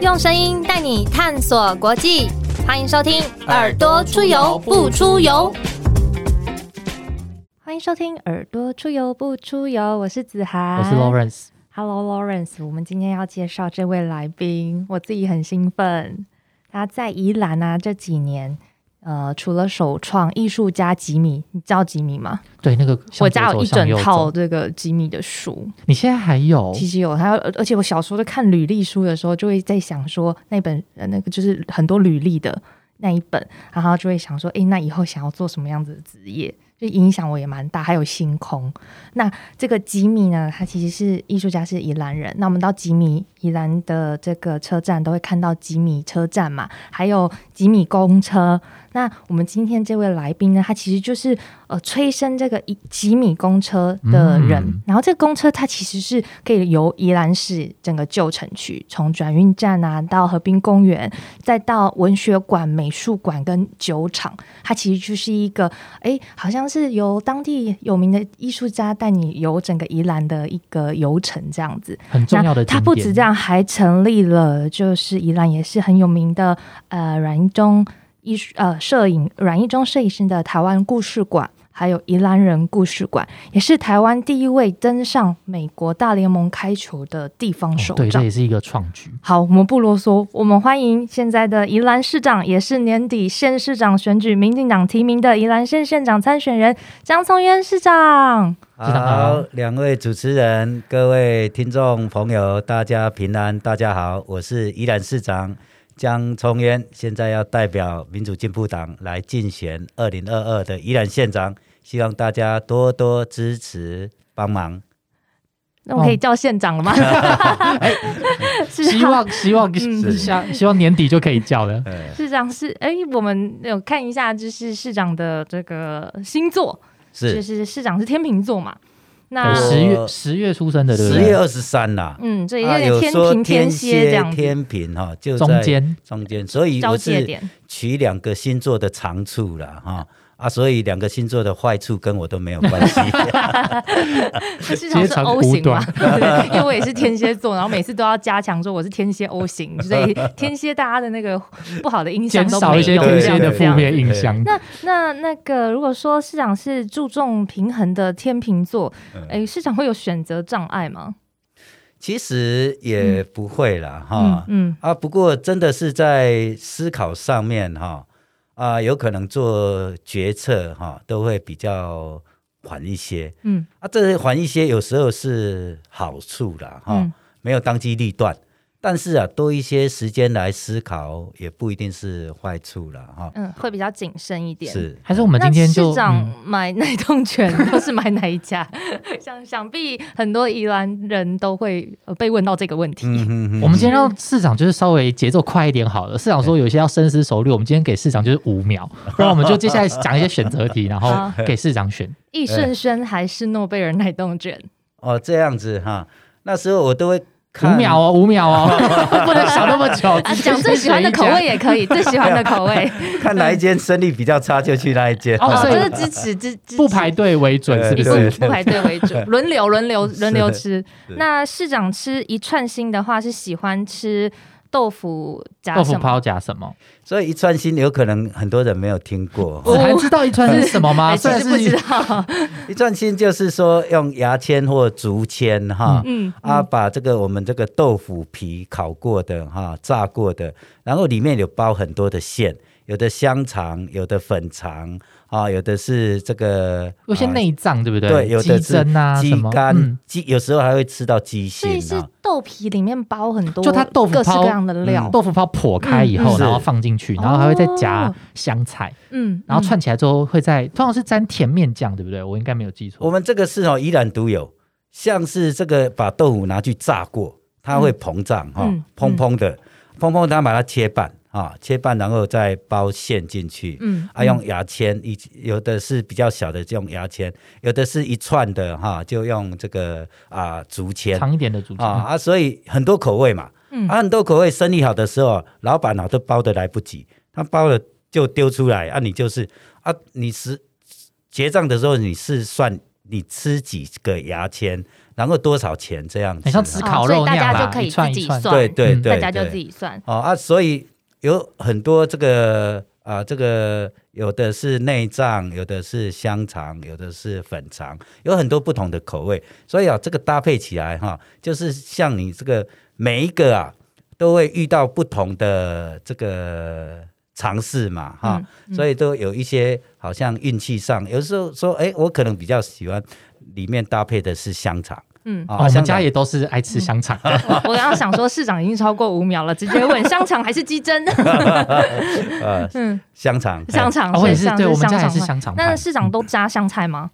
用声音带你探索国际，欢迎收听《耳朵出游不出游》。欢迎收听《耳朵出游不出游》，我是子涵，我是 Lawrence。Hello Lawrence，我们今天要介绍这位来宾，我自己很兴奋。他在宜兰啊这几年。呃，除了首创艺术家吉米，你知道吉米吗？对，那个我家有一整套这个吉米的书。你现在还有？其实有，还有，而且我小时候在看履历书的时候，就会在想说，那本呃那个就是很多履历的那一本，然后就会想说，哎，那以后想要做什么样子的职业？就影响我也蛮大。还有星空，那这个吉米呢，他其实是艺术家，是宜兰人。那我们到吉米宜兰的这个车站，都会看到吉米车站嘛，还有吉米公车。那我们今天这位来宾呢，他其实就是呃催生这个一几米公车的人。然后这个公车它其实是可以由宜兰市整个旧城区，从转运站啊到河滨公园，再到文学馆、美术馆跟酒厂，它其实就是一个哎，好像是由当地有名的艺术家带你游整个宜兰的一个游程这样子。很重要的。它不止这样，还成立了就是宜兰也是很有名的呃阮中。艺术呃，摄影阮一中摄影师的台湾故事馆，还有宜兰人故事馆，也是台湾第一位登上美国大联盟开球的地方首长。对，这也是一个创举。好，我们不啰嗦，我们欢迎现在的宜兰市长，也是年底县市长选举民进党提名的宜兰县县长参选人江聪渊市长。好，两位主持人，各位听众朋友，大家平安，大家好，我是宜兰市长。江聪渊现在要代表民主进步党来竞选二零二二的宜兰县长，希望大家多多支持帮忙。那我可以叫县长了吗？希望希望希希望年底就可以叫了。市长 是哎，我们有看一下，就是市长的这个星座，是就是市长是天秤座嘛。那十月十月出生的，对？十月二十三啦。嗯，这有点天平天蝎这样天平哈，就中间中间，所以我是取两个星座的长处了哈。啊，所以两个星座的坏处跟我都没有关系。市场是 O 型嘛？因为我也是天蝎座，然后每次都要加强说我是天蝎 O 型，所以天蝎大家的那个不好的印象都少一些天蝎的负面印象。那那那个，如果说市长是注重平衡的天秤座，哎，市长会有选择障碍吗？其实也不会啦，哈，嗯啊，不过真的是在思考上面哈。啊，有可能做决策哈，都会比较缓一些。嗯，啊，这缓一些有时候是好处啦，哈，没有当机立断。但是啊，多一些时间来思考，也不一定是坏处了哈。嗯，会比较谨慎一点。是，还是我们今天就市长买哪栋权，都是买哪一家？想想必很多宜兰人都会被问到这个问题。我们今天让市长就是稍微节奏快一点好了。市长说有些要深思熟虑，我们今天给市长就是五秒，然后我们就接下来讲一些选择题，然后 给市长选。易顺轩还是诺贝尔奶冻卷？哦，这样子哈，那时候我都会。五秒哦，五秒哦，不能想那么久。讲最喜欢的口味也可以，最喜欢的口味。看哪一间生意比较差，就去那一间。哦，就是支持支不排队为准，是不是？不排队为准，轮流轮流轮流吃。那市长吃一串心的话，是喜欢吃。豆腐加豆腐泡夹什么？所以一串心有可能很多人没有听过。我 还知道一串是什么吗？算是不知道。一串心就是说用牙签或竹签哈，嗯啊，把这个我们这个豆腐皮烤过的哈，炸过的，然后里面有包很多的馅，有的香肠，有的粉肠。啊，有的是这个，有些内脏，对不对？对，有的是鸡肝，鸡有时候还会吃到鸡心。所以是豆皮里面包很多，就它豆腐各式各样的料，豆腐泡破开以后，然后放进去，然后还会再夹香菜，嗯，然后串起来之后会在，通常是沾甜面酱，对不对？我应该没有记错。我们这个是哦，依然独有，像是这个把豆腐拿去炸过，它会膨胀哈，砰砰的，砰砰，它把它切半。啊，切半然后再包馅进去，嗯，啊，用牙签，一有的是比较小的，就用牙签；有的是一串的，哈，就用这个啊竹签，长一点的竹签。啊啊，所以很多口味嘛，嗯，啊，很多口味，生意好的时候，老板啊都包的来不及，他包了就丢出来，啊，你就是啊，你是结账的时候你是算你吃几个牙签。然后多少钱这样子，很像吃烤肉那样可以自己算，对对对，大家就自己算。哦啊，所以有很多这个啊，这个有的是内脏，有的是香肠，有的是粉肠，有很多不同的口味。所以啊，这个搭配起来哈，就是像你这个每一个啊，都会遇到不同的这个尝试嘛哈，所以都有一些好像运气上，有时候说哎，我可能比较喜欢里面搭配的是香肠。嗯，我们家也都是爱吃香肠。我刚刚想说，市长已经超过五秒了，直接问香肠还是鸡胗？嗯，香肠，香肠，我也是，对我们家也是香肠。那市长都加香菜吗？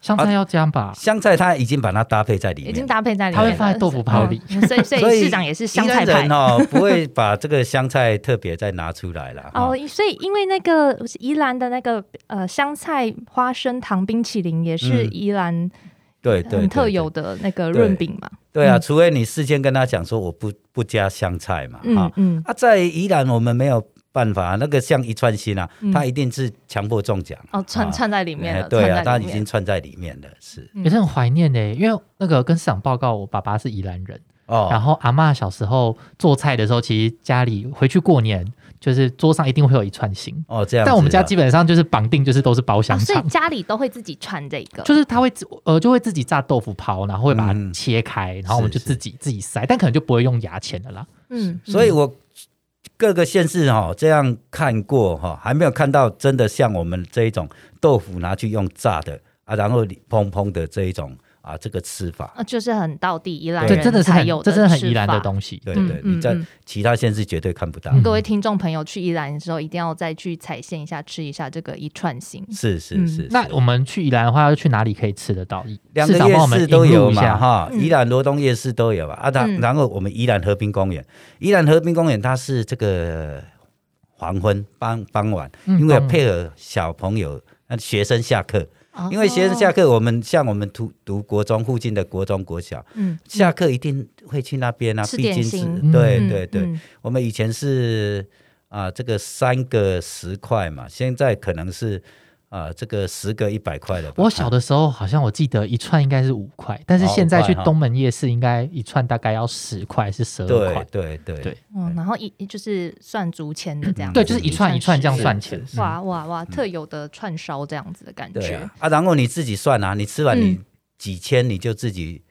香菜要加吧？香菜他已经把它搭配在里面，已经搭配在里面，他会放在豆腐泡里。所以，所以市长也是香菜派哦，不会把这个香菜特别再拿出来了。哦，所以因为那个宜兰的那个呃香菜花生糖冰淇淋也是宜兰。对对，很特有的那个润饼嘛。对啊，除非你事先跟他讲说我不不加香菜嘛，哈，嗯，啊，在宜兰我们没有办法，那个像一串心啊，他一定是强迫中奖哦，串串在里面了。对啊，他已经串在里面了，是。也是很怀念的，因为那个跟市长报告，我爸爸是宜兰人哦，然后阿妈小时候做菜的时候，其实家里回去过年。就是桌上一定会有一串心哦，这样。但我们家基本上就是绑定，就是都是包香肠，所以家里都会自己串这个。就是他会呃，就会自己炸豆腐泡，然后会把它切开，然后我们就自己自己塞，但可能就不会用牙签的啦。嗯，所以我各个县市哈这样看过哈，还没有看到真的像我们这一种豆腐拿去用炸的啊，然后砰砰的这一种。啊，这个吃法啊，就是很道地宜兰人才有，这真的很宜兰的东西。对对，你在其他县市绝对看不到。各位听众朋友去宜兰的时候，一定要再去踩线一下，吃一下这个一串心。是是是。那我们去宜兰的话，要去哪里可以吃得到？两个夜市都有嘛，哈，宜兰罗东夜市都有啊。然然后我们宜兰河滨公园，宜兰河滨公园它是这个黄昏傍傍晚，因为配合小朋友、那学生下课。因为学生下课，我们像我们读读国中附近的国中国小，嗯，下课一定会去那边啊，毕竟是，对对对，我们以前是啊，这个三个十块嘛，现在可能是。啊，这个十个一百块的。我小的时候好像我记得一串应该是五块，但是现在去东门夜市应该一串大概要十块，是十二块。对对对。嗯，然后一就是算竹签的这样。对，就是一串一串这样算钱。哇哇哇，特有的串烧这样子的感觉。啊，然后你自己算啊，你吃完你几千你就自己。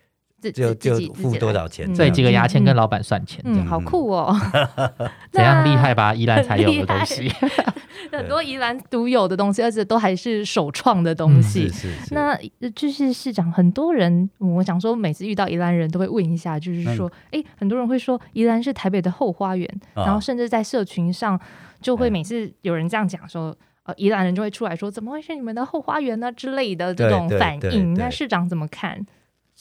就就付多少钱？对，几个牙签跟老板算钱。嗯，好酷哦！怎样厉害吧？宜兰才有的东西，很多宜兰独有的东西，而且都还是首创的东西。是是。那就是市长，很多人，我想说，每次遇到宜兰人都会问一下，就是说，哎，很多人会说宜兰是台北的后花园，然后甚至在社群上就会每次有人这样讲说，呃，宜兰人就会出来说，怎么会是你们的后花园呢之类的这种反应？那市长怎么看？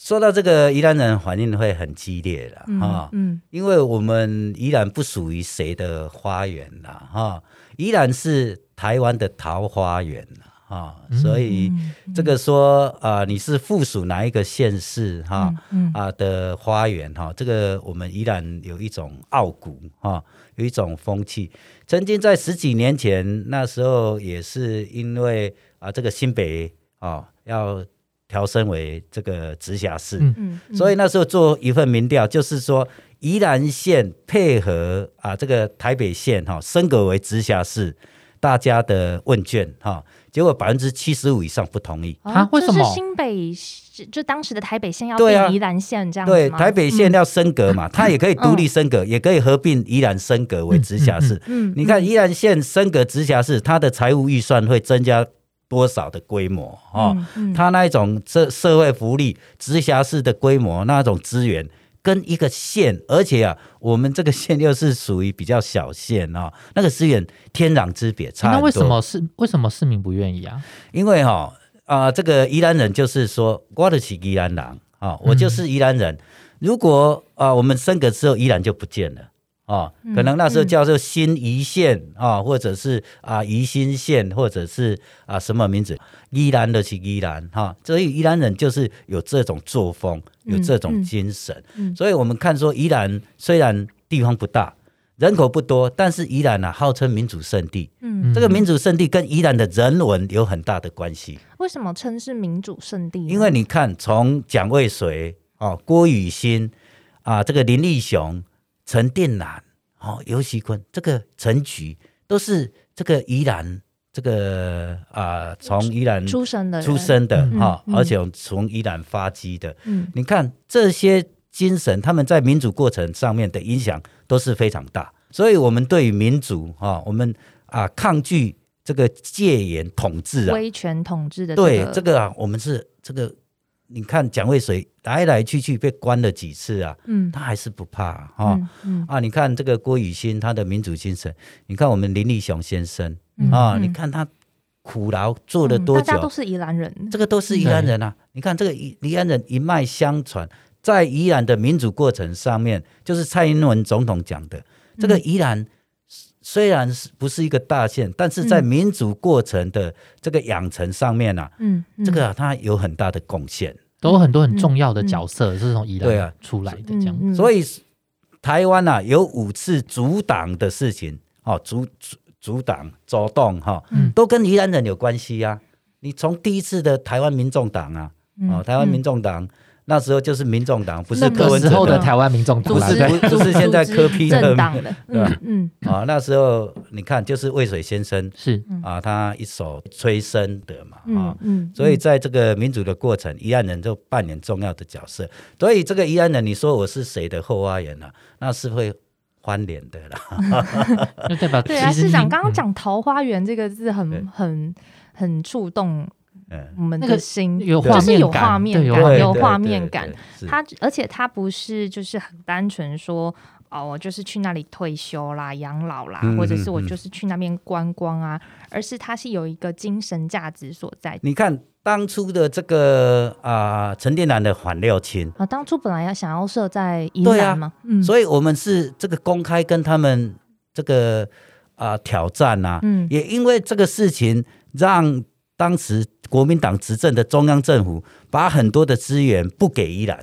说到这个宜兰人反应会很激烈了哈，嗯，因为我们宜兰不属于谁的花园啦哈，宜兰是台湾的桃花源哈，所以这个说啊你是附属哪一个县市哈啊的花园哈，这个我们宜兰有一种傲骨哈，有一种风气，曾经在十几年前那时候也是因为啊这个新北啊要。调升为这个直辖市，嗯嗯，所以那时候做一份民调，就是说宜兰县配合啊这个台北县哈升格为直辖市，大家的问卷哈，结果百分之七十五以上不同意啊？为什么？新北就当时的台北县要变宜兰县这样对，台北县要升格嘛，它也可以独立升格，也可以合并宜兰升格为直辖市。嗯，你看宜兰县升格直辖市，它的财务预算会增加。多少的规模啊？他那一种社社会福利直辖市的规模，那种资源跟一个县，而且啊，我们这个县又是属于比较小县哦，那个资源天壤之别，差那为什么市为什么市民不愿意啊？因为哈啊，这个宜兰人就是说，我得起宜兰人啊，我就是宜兰人。如果啊，我们升格之后，宜兰就不见了。啊，可能那时候叫做新宜县啊，或者是啊宜新县，或者是啊什么名字？宜兰的是宜兰哈，所以宜兰人就是有这种作风，有这种精神。所以我们看说，宜兰虽然地方不大，人口不多，但是宜兰呢号称民主圣地。嗯，这个民主圣地跟宜兰的人文有很大的关系。为什么称是民主圣地？因为你看，从蒋渭水哦，郭雨欣啊，这个林立雄、陈定南，哦，尤喜坤，这个陈菊都是这个宜兰这个啊，从宜兰出生的出生的哈，而且从宜兰发迹的。嗯，你看这些精神，他们在民主过程上面的影响都是非常大。所以，我们对于民主哈，我们啊抗拒这个戒严统治啊，威权统治的对这个啊，我们是这个。你看蒋渭水来来去去被关了几次啊？嗯，他还是不怕哈。嗯啊，你看这个郭雨欣他的民主精神，你看我们林立雄先生啊，你看他苦劳做了多久？大家都是宜兰人，这个都是宜兰人啊。你看这个宜宜兰人一脉相传，在宜兰的民主过程上面，就是蔡英文总统讲的，这个宜兰虽然是不是一个大县，但是在民主过程的这个养成上面啊，嗯，这个他有很大的贡献。都有很多很重要的角色是从宜兰出来的，这样。所以台湾啊有五次阻挡的事情，哦，阻阻阻挡走动哈，都跟宜兰人有关系呀。你从第一次的台湾民众党啊，哦，台湾民众党。那时候就是民众党，不是柯文哲的台湾民众党，不是不是现在 柯批的，对吧？嗯啊，那时候你看，就是渭水先生是啊，他一手催生的嘛啊，所以在这个民主的过程，宜安人就扮演重要的角色。所以这个宜安人，你说我是谁的后花园呢？那是会翻脸的啦。对吧？对啊，市长刚刚讲“桃花源”这个字，很很很触动。我们的心有画面感，有画面感。他而且他不是就是很单纯说哦，我就是去那里退休啦、养老啦，或者是我就是去那边观光啊，而是他是有一个精神价值所在。你看当初的这个啊，陈店南的反六亲啊，当初本来要想要设在宜兰嘛，嗯，所以我们是这个公开跟他们这个啊挑战啊，嗯，也因为这个事情让。当时国民党执政的中央政府把很多的资源不给伊朗，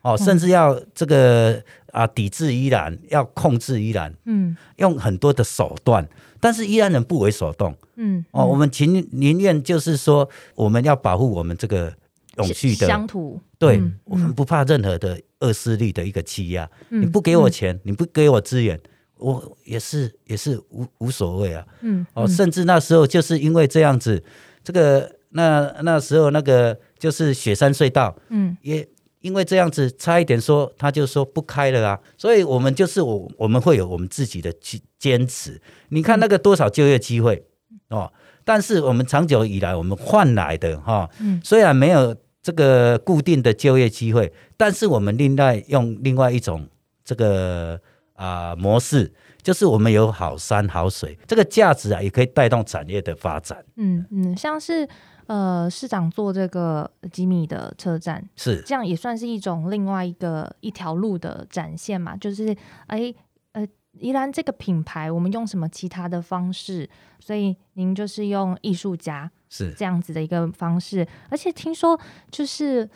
哦，甚至要这个啊抵制伊朗，要控制伊朗，嗯，用很多的手段，但是伊朗人不为所动，嗯，哦，我们情宁愿就是说，我们要保护我们这个永续的乡土，对我们不怕任何的恶势力的一个欺压，你不给我钱，你不给我资源，我也是也是无无所谓啊，嗯，哦，甚至那时候就是因为这样子。这个那那时候那个就是雪山隧道，嗯，也因为这样子差一点说他就说不开了啊，所以我们就是我我们会有我们自己的去坚持。你看那个多少就业机会哦，但是我们长久以来我们换来的哈，嗯，虽然没有这个固定的就业机会，但是我们另外用另外一种这个啊模式。就是我们有好山好水，这个价值啊，也可以带动产业的发展。嗯嗯，像是呃市长做这个吉米的车站，是这样也算是一种另外一个一条路的展现嘛。就是哎呃，宜兰这个品牌，我们用什么其他的方式？所以您就是用艺术家是这样子的一个方式，而且听说就是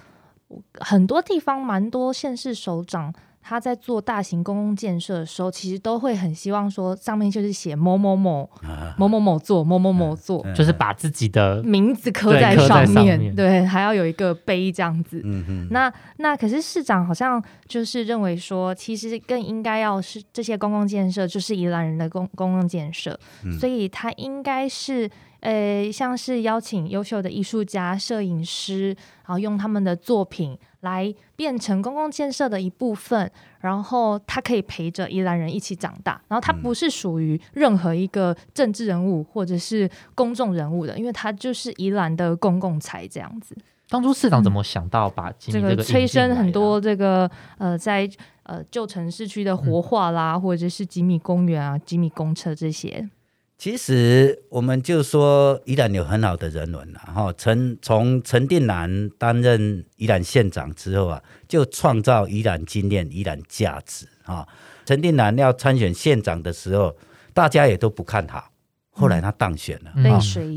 很多地方蛮多县市首长。他在做大型公共建设的时候，其实都会很希望说，上面就是写某某某某某某座某某某座，就是把自己的 名字刻在上面，对，还要有一个碑这样子。那那可是市长好像就是认为说，其实更应该要是这些公共建设就是宜兰人的公公共建设，所以他应该是。呃，像是邀请优秀的艺术家、摄影师，然后用他们的作品来变成公共建设的一部分，然后他可以陪着宜兰人一起长大，然后他不是属于任何一个政治人物或者是公众人物的，因为他就是宜兰的公共财这样子。当初市长怎么想到把这个催生很多这个呃，在呃旧城市区的活化啦，或者是吉米公园啊、吉米公车这些？其实我们就说宜兰有很好的人文了哈。陈从陈定南担任宜兰县长之后啊，就创造宜兰经验、宜兰价值啊。陈定南要参选县长的时候，大家也都不看好，后来他当选了，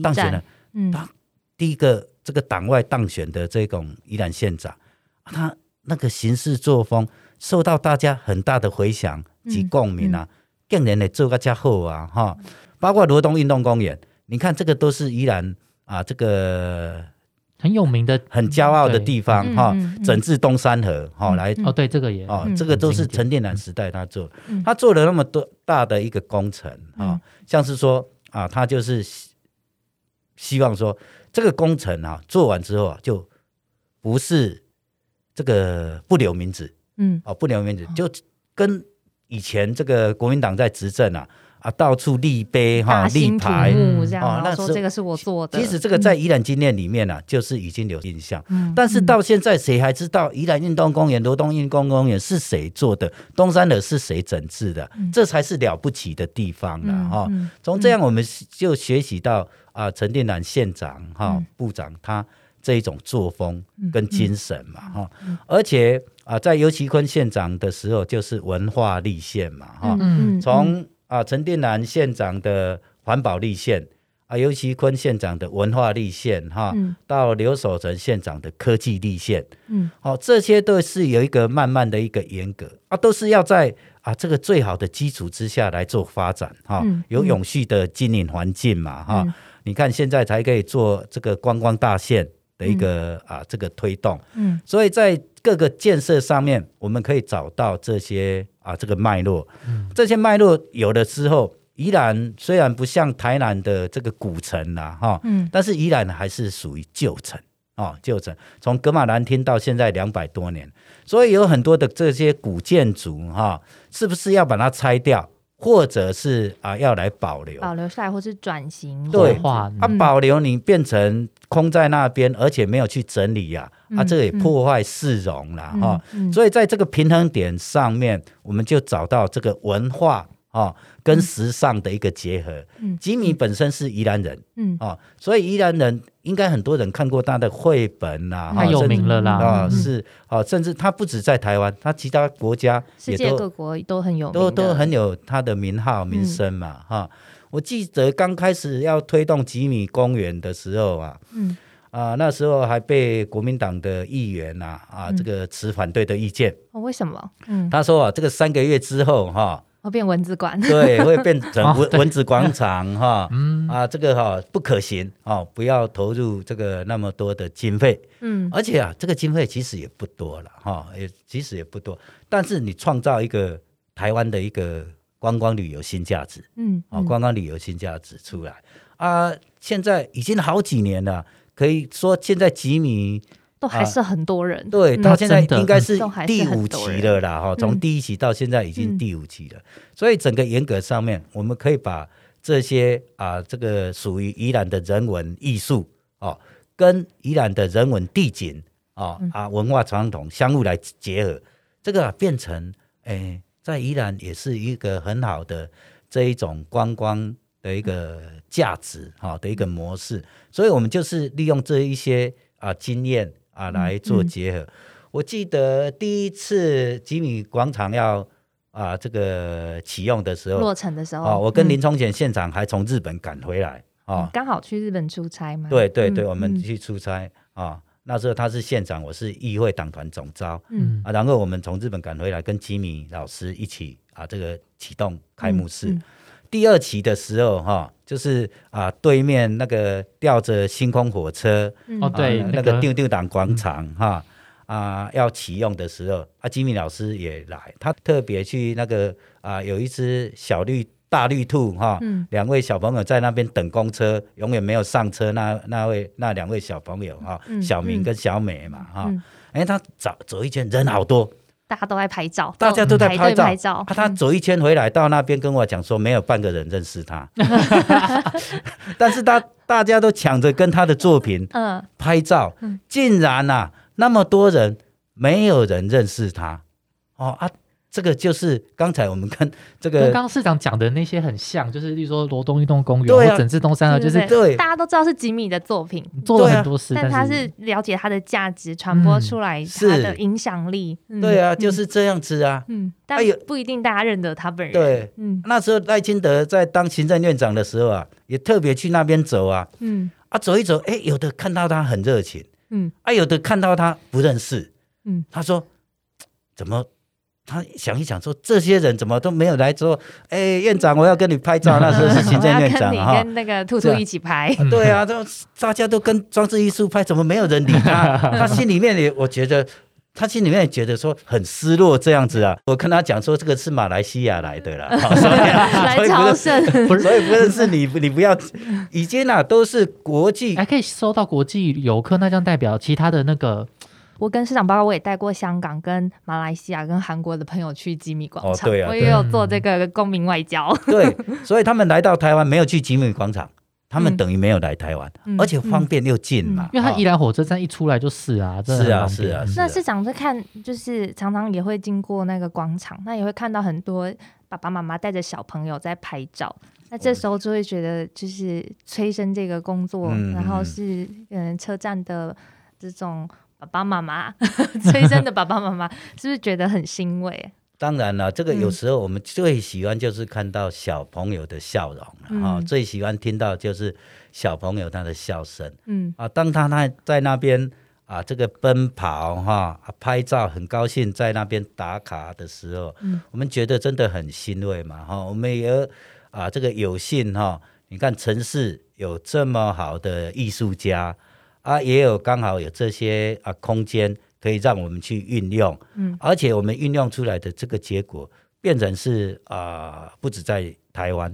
当选了，嗯，他第一个这个党外当选的这种宜兰县长，他那个行事作风受到大家很大的回响及共鸣啊，更人的做个家好啊哈。包括罗东运动公园，你看这个都是依然啊，这个很有名的、很骄傲的地方哈，整治东山河哈，来哦，对，这个也哦，这个都是陈电南时代他做，他做了那么多大的一个工程啊，像是说啊，他就是希望说这个工程啊做完之后啊，就不是这个不留名字，嗯，哦，不留名字，就跟以前这个国民党在执政啊。啊，到处立碑哈，立牌哦，那说这个是我做的。其实这个在宜兰经验里面呢，就是已经有印象。嗯，但是到现在谁还知道宜兰运动公园、罗东运动公园是谁做的？东山的是谁整治的？这才是了不起的地方了哈。从这样我们就学习到啊，陈定南县长哈部长他这一种作风跟精神嘛哈。而且啊，在尤其坤县长的时候，就是文化立县嘛哈。嗯，从啊，陈定南县长的环保立县，啊，尤其坤县长的文化立县，哈，到刘守成县长的科技立县，嗯，好，这些都是有一个慢慢的一个严格啊，都是要在啊这个最好的基础之下来做发展，哈，有永续的经营环境嘛，哈，你看现在才可以做这个观光大县。的一个啊，这个推动，嗯，所以在各个建设上面，我们可以找到这些啊，这个脉络，嗯，这些脉络有了之后，宜兰虽然不像台南的这个古城呐，哈，嗯，但是宜兰还是属于旧城啊，旧城，从格马兰厅到现在两百多年，所以有很多的这些古建筑哈，是不是要把它拆掉？或者是啊，要来保留，保留下来，或是转型对啊，保留你变成空在那边，而且没有去整理呀，啊，这个也破坏市容了哈。所以在这个平衡点上面，我们就找到这个文化。哦，跟时尚的一个结合。嗯，吉米本身是宜兰人，嗯，哦，所以宜兰人应该很多人看过他的绘本啦，太有名了啦。啊，是，哦，甚至他不止在台湾，他其他国家，世界各国都很有，都都很有他的名号名声嘛。哈，我记得刚开始要推动吉米公园的时候啊，嗯，啊，那时候还被国民党的议员呐，啊，这个持反对的意见。哦，为什么？嗯，他说啊，这个三个月之后，哈。会变蚊子馆，对，会变成蚊蚊子广场哈，啊，这个哈不可行哦，不要投入这个那么多的经费，嗯，而且啊，这个经费其实也不多了哈，也其实也不多，但是你创造一个台湾的一个观光旅游新价值，嗯，啊，观光旅游新价值出来。啊，现在已经好几年了，可以说现在吉米。都还是很多人，对，到现在应该是第五期了啦，哈，从第一期到现在已经第五期了，所以整个严格上面，我们可以把这些啊，这个属于宜兰的人文艺术哦，跟宜兰的人文地景啊啊文化传统相互来结合，这个变成诶，在宜兰也是一个很好的这一种观光的一个价值哈的一个模式，所以我们就是利用这一些啊经验。啊，来做结合。我记得第一次吉米广场要啊这个启用的时候，落成的时候，啊，我跟林冲贤现场还从日本赶回来啊，刚好去日本出差嘛。对对对，我们去出差啊，那时候他是县长，我是议会党团总召，嗯。啊，然后我们从日本赶回来，跟吉米老师一起啊这个启动开幕式。第二期的时候，哈，就是啊，对面那个吊着星空火车，哦，对，那个丢丢党广场，哈，啊，要启用的时候，啊，吉米老师也来，他特别去那个啊，有一只小绿大绿兔，哈，两位小朋友在那边等公车，永远没有上车，那那位那两位小朋友，哈，小明跟小美嘛，哈，哎，他走走一圈，人好多。大家都在拍照，大家都在拍照。拍照。他走一圈回来，到那边跟我讲说，没有半个人认识他。但是他大家都抢着跟他的作品嗯拍照，竟然呐那么多人，没有人认识他哦啊。这个就是刚才我们跟 这个跟刚刚市长讲的那些很像，就是例如说罗东运动公园或整治东山啊，就是对，大家都知道是吉米的作品，做了很多事，但他是了解他的价值，传播出来他的影响力。对啊，就是这样子啊。嗯，但也不一定大家认得他本人。对，嗯，那时候赖清德在当行政院长的时候啊，也特别去那边走啊。嗯，啊，走一走，哎，有的看到他很热情，嗯，啊，有的看到他不认识，嗯，他说怎么？他想一想说，这些人怎么都没有来说，哎，院长，我要跟你拍照。那 时候是行政院长哈，跟那个兔兔一起拍。对啊，都大家都跟装置艺术拍，怎么没有人理他？他心里面也，我觉得他心里面也觉得说很失落这样子啊。我跟他讲说，这个是马来西亚来的啦，来朝圣，所以不认识 你，你不要，已经啊都是国际，还可以收到国际游客，那将代表其他的那个。我跟市长报告，我也带过香港、跟马来西亚、跟韩国的朋友去吉米广场。哦，对啊，我也有做这个公民外交。对，所以他们来到台湾没有去吉米广场，他们等于没有来台湾，而且方便又近嘛。因为他宜兰火车站一出来就是啊，是啊，是啊。那市长在看，就是常常也会经过那个广场，那也会看到很多爸爸妈妈带着小朋友在拍照。那这时候就会觉得，就是催生这个工作，然后是嗯车站的这种。爸爸妈妈 催生的爸爸妈妈，是不是觉得很欣慰？当然了，这个有时候我们最喜欢就是看到小朋友的笑容啊，最喜欢听到就是小朋友他的笑声。嗯啊，当他那在那边啊，这个奔跑哈，拍照很高兴，在那边打卡的时候，嗯，我们觉得真的很欣慰嘛哈。我们也啊，这个有幸哈，你看城市有这么好的艺术家。啊，也有刚好有这些啊空间可以让我们去运用，嗯，而且我们运用出来的这个结果变成是啊，不止在台湾，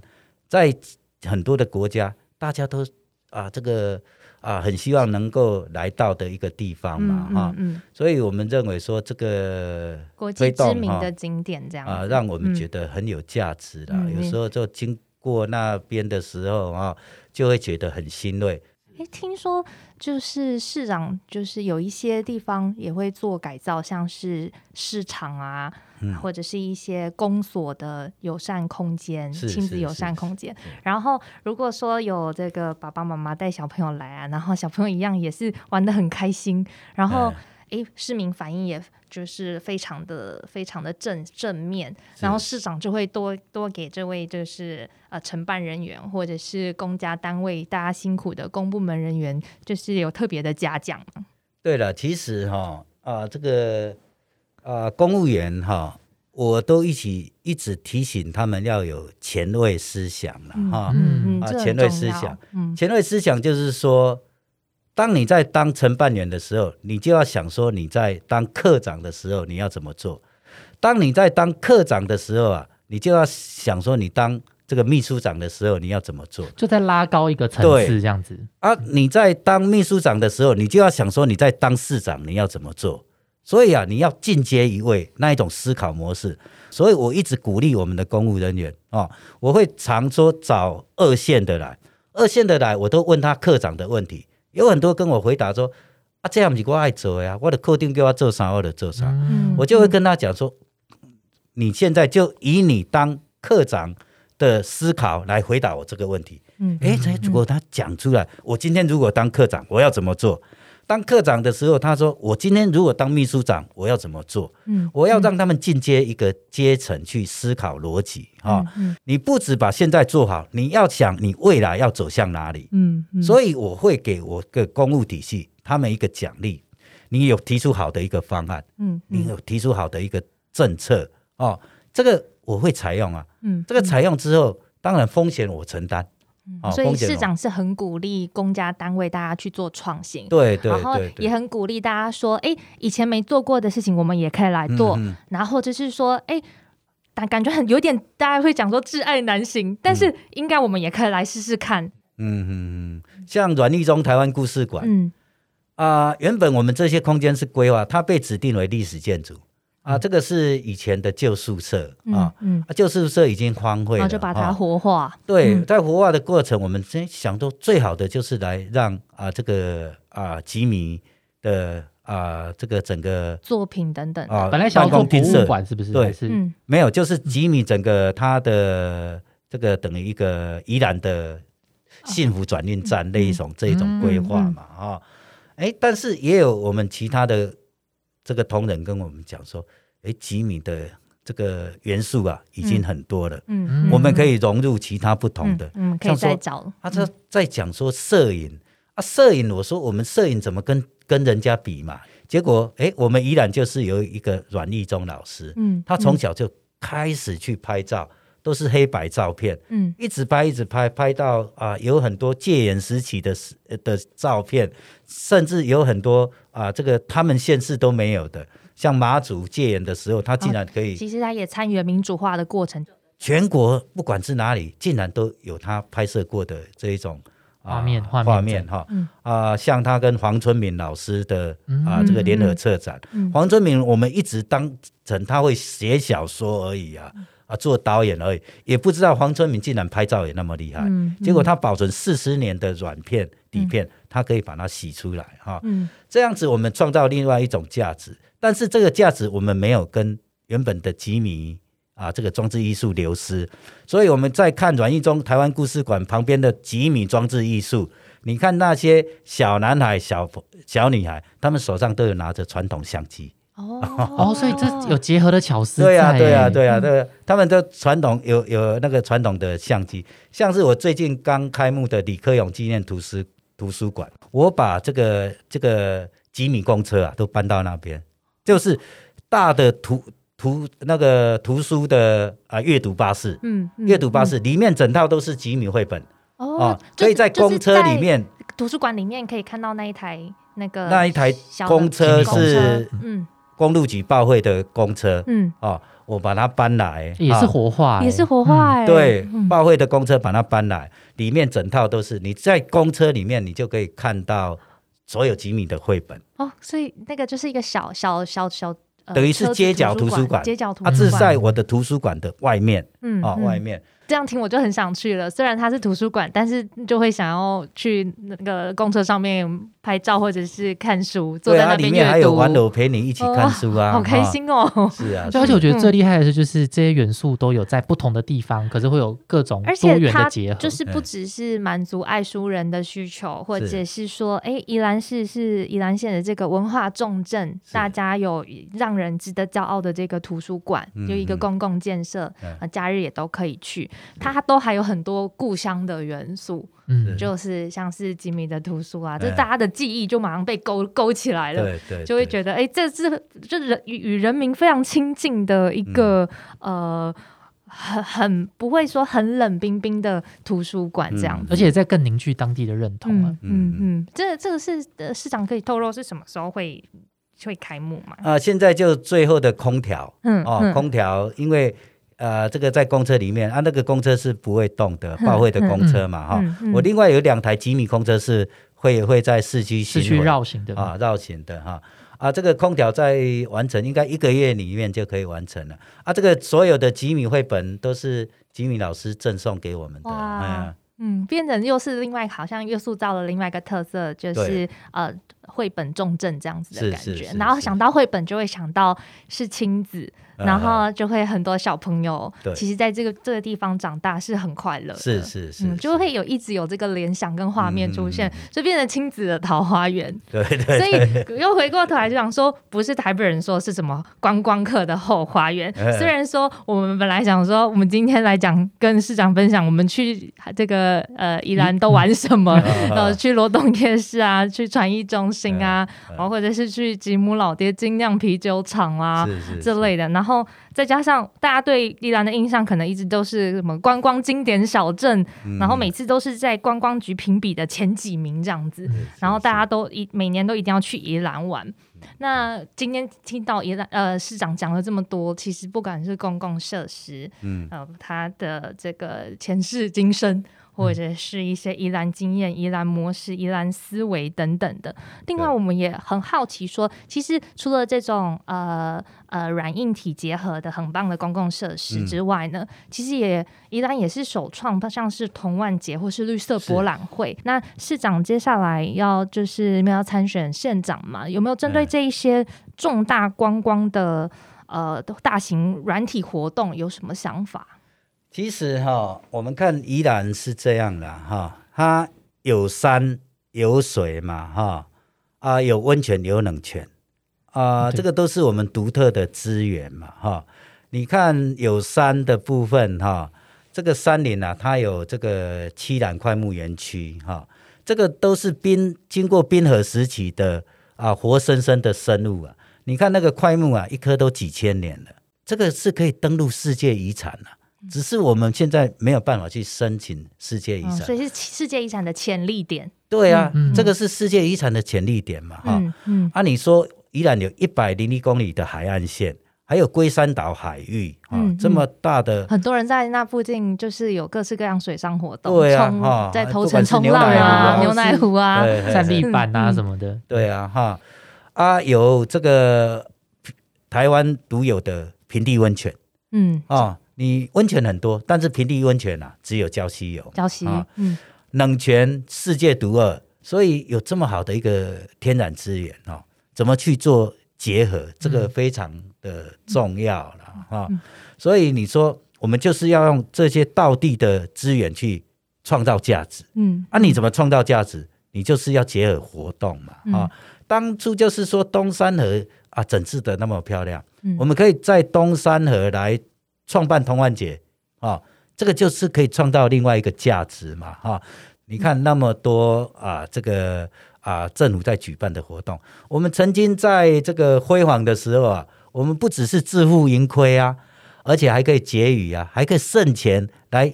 在很多的国家，大家都啊这个啊很希望能够来到的一个地方嘛，哈，嗯，所以我们认为说这个国际知名的景点这样啊，让我们觉得很有价值的，有时候就经过那边的时候啊，就会觉得很欣慰。哎，听说就是市长，就是有一些地方也会做改造，像是市场啊，或者是一些公所的友善空间、亲子友善空间。然后，如果说有这个爸爸妈妈带小朋友来啊，然后小朋友一样也是玩的很开心，然后。哎，市民反应也就是非常的非常的正正面，然后市长就会多多给这位就是呃承办人员或者是公家单位大家辛苦的公部门人员，就是有特别的嘉奖。对了，其实哈啊这个啊公务员哈，我都一起一直提醒他们要有前卫思想了哈，嗯嗯啊前卫思想，前卫思想就是说。当你在当承办员的时候，你就要想说你在当科长的时候你要怎么做；当你在当科长的时候啊，你就要想说你当这个秘书长的时候你要怎么做，就在拉高一个层次这样子啊。你在当秘书长的时候，你就要想说你在当市长你要怎么做。所以啊，你要进阶一位那一种思考模式。所以我一直鼓励我们的公务人员啊，我会常说找二线的来，二线的来，我都问他科长的问题。有很多跟我回答说：“啊，这样不是我爱做呀，我的客定给我做啥，我的做啥。”我就会跟他讲说：“你现在就以你当课长的思考来回答我这个问题。”嗯，哎，如果他讲出来，我今天如果当课长，我要怎么做？当课长的时候，他说：“我今天如果当秘书长，我要怎么做？”嗯，我要让他们进阶一个阶层去思考逻辑啊。嗯，你不止把现在做好，你要想你未来要走向哪里。嗯，所以我会给我个公务体系他们一个奖励。你有提出好的一个方案，嗯，你有提出好的一个政策哦，这个我会采用啊。嗯，这个采用之后，当然风险我承担。所以市长是很鼓励公家单位大家去做创新，对对，然后也很鼓励大家说，哎，以前没做过的事情，我们也可以来做。然后就是说，哎，感感觉很有点，大家会讲说挚爱难行，但是应该我们也可以来试试看。嗯嗯嗯，像阮立中台湾故事馆，嗯啊，原本我们这些空间是规划，它被指定为历史建筑。啊，这个是以前的旧宿舍啊，啊，旧宿舍已经荒废了，就把它活化。对，在活化的过程，我们先想到最好的就是来让啊，这个啊吉米的啊，这个整个作品等等。啊，本来想做博物馆是不是？对，是？没有，就是吉米整个他的这个等于一个宜兰的幸福转运站那一种这一种规划嘛，啊，哎，但是也有我们其他的。这个同仁跟我们讲说，哎，吉米的这个元素啊，已经很多了，嗯，我们可以融入其他不同的，嗯，可以再找。他在在讲说摄影啊，摄影，我说我们摄影怎么跟跟人家比嘛？结果，哎，我们依然就是有一个阮立忠老师，嗯，他从小就开始去拍照，都是黑白照片，嗯，一直拍，一直拍，拍到啊，有很多戒严时期的的照片，甚至有很多啊，这个他们县市都没有的，像马祖戒严的时候，他竟然可以，其实他也参与了民主化的过程，全国不管是哪里，竟然都有他拍摄过的这一种。画面画面哈啊，像他跟黄春明老师的啊这个联合策展，黄春明我们一直当成他会写小说而已啊啊做导演而已，也不知道黄春明竟然拍照也那么厉害。结果他保存四十年的软片底片，它可以把它洗出来哈。嗯这样子我们创造另外一种价值，但是这个价值我们没有跟原本的吉米。啊，这个装置艺术流失，所以我们在看阮义中台湾故事馆旁边的吉米装置艺术，你看那些小男孩、小小女孩，他们手上都有拿着传统相机。哦 哦，所以这有结合的巧思。对呀，对呀，对呀，对。他们的传统有有那个传统的相机，像是我最近刚开幕的李克勇纪念图书图书馆，我把这个这个吉米公车啊都搬到那边，就是大的图。图那个图书的啊，阅读巴士，嗯，阅读巴士里面整套都是吉米绘本。哦，所以在公车里面，图书馆里面可以看到那一台那个那一台公车是嗯，公路局报会的公车，嗯。哦，我把它搬来。也是活化，也是活化，对，报废的公车把它搬来，里面整套都是你在公车里面，你就可以看到所有吉米的绘本。哦，所以那个就是一个小小小小。等于是街角图书馆，街角图书馆，它是在我的图书馆的外面，嗯，啊，外面。这样听我就很想去了。虽然它是图书馆，但是就会想要去那个公车上面拍照或者是看书，坐在那边里面还有玩偶陪你一起看书啊，好开心哦！是啊，而且我觉得最厉害的是，就是这些元素都有在不同的地方，可是会有各种多元的结合。就是不只是满足爱书人的需求，或者是说，哎，宜兰市是宜兰县的这个文化重镇，大家有让人值得骄傲的这个图书馆，有一个公共建设，啊，假日也都可以去。它都还有很多故乡的元素，嗯，就是像是吉米的图书啊，这大家的记忆就马上被勾勾起来了，对对，就会觉得哎，这是就人与与人民非常亲近的一个呃，很很不会说很冷冰冰的图书馆这样，而且在更凝聚当地的认同啊，嗯嗯，这这个是呃市长可以透露是什么时候会会开幕吗？啊，现在就最后的空调，嗯哦，空调因为。呃，这个在公车里面啊，那个公车是不会动的，报废的公车嘛，哈。我另外有两台吉米公车是会会在市区市区绕行的啊，绕行的哈。啊，这个空调在完成，应该一个月里面就可以完成了。啊，这个所有的吉米绘本都是吉米老师赠送给我们的。哇，嗯，变成又是另外，好像又塑造了另外一个特色，就是呃，绘本重症这样子的感觉。然后想到绘本，就会想到是亲子。然后就会很多小朋友，其实在这个这个地方长大是很快乐，是是是，就会有一直有这个联想跟画面出现，就变成亲子的桃花源。对对，所以又回过头来就想说，不是台北人说是什么观光客的后花园。虽然说我们本来想说，我们今天来讲跟市长分享，我们去这个呃宜兰都玩什么，然 后去罗东夜市啊，去传艺中心啊，然后或者是去吉姆老爹精酿啤酒厂啊之类的，然后。然后再加上大家对宜兰的印象，可能一直都是什么观光经典小镇，然后每次都是在观光局评比的前几名这样子，然后大家都一每年都一定要去宜兰玩。那今天听到宜兰呃市长讲了这么多，其实不管是公共设施，嗯，呃，他的这个前世今生。或者是一些宜兰经验、宜兰模式、宜兰思维等等的。另外，我们也很好奇，说其实除了这种呃呃软硬体结合的很棒的公共设施之外呢，其实也宜兰也是首创，像是同万节或是绿色博览会。那市长接下来要就是要参选县长嘛？有没有针对这一些重大观光的呃大型软体活动有什么想法？其实哈，我们看宜兰是这样的哈，它有山有水嘛哈，啊有温泉有冷泉啊，这个都是我们独特的资源嘛哈。你看有山的部分哈，这个山林啊，它有这个七兰快木园区哈，这个都是冰经过冰河时期的啊，活生生的生物啊。你看那个块木啊，一颗都几千年了，这个是可以登录世界遗产了。只是我们现在没有办法去申请世界遗产，所以是世界遗产的潜力点。对啊，这个是世界遗产的潜力点嘛，哈。嗯。啊，你说依然有一百零一公里的海岸线，还有龟山岛海域啊，这么大的，很多人在那附近就是有各式各样水上活动，对啊，在头城冲浪啊，牛奶湖啊，站立板啊什么的，对啊，哈。啊，有这个台湾独有的平地温泉，嗯。啊。你温泉很多，但是平地温泉啊，只有礁溪有。礁溪，嗯，冷泉世界独二，所以有这么好的一个天然资源哦，怎么去做结合？这个非常的重要了啊。所以你说，我们就是要用这些道地的资源去创造价值。嗯，啊，你怎么创造价值？你就是要结合活动嘛。啊，当初就是说东山河啊，整治的那么漂亮，我们可以在东山河来。创办童万节啊，这个就是可以创造另外一个价值嘛哈！你看那么多啊，这个啊政府在举办的活动，我们曾经在这个辉煌的时候啊，我们不只是自负盈亏啊，而且还可以结余啊，还可以剩钱来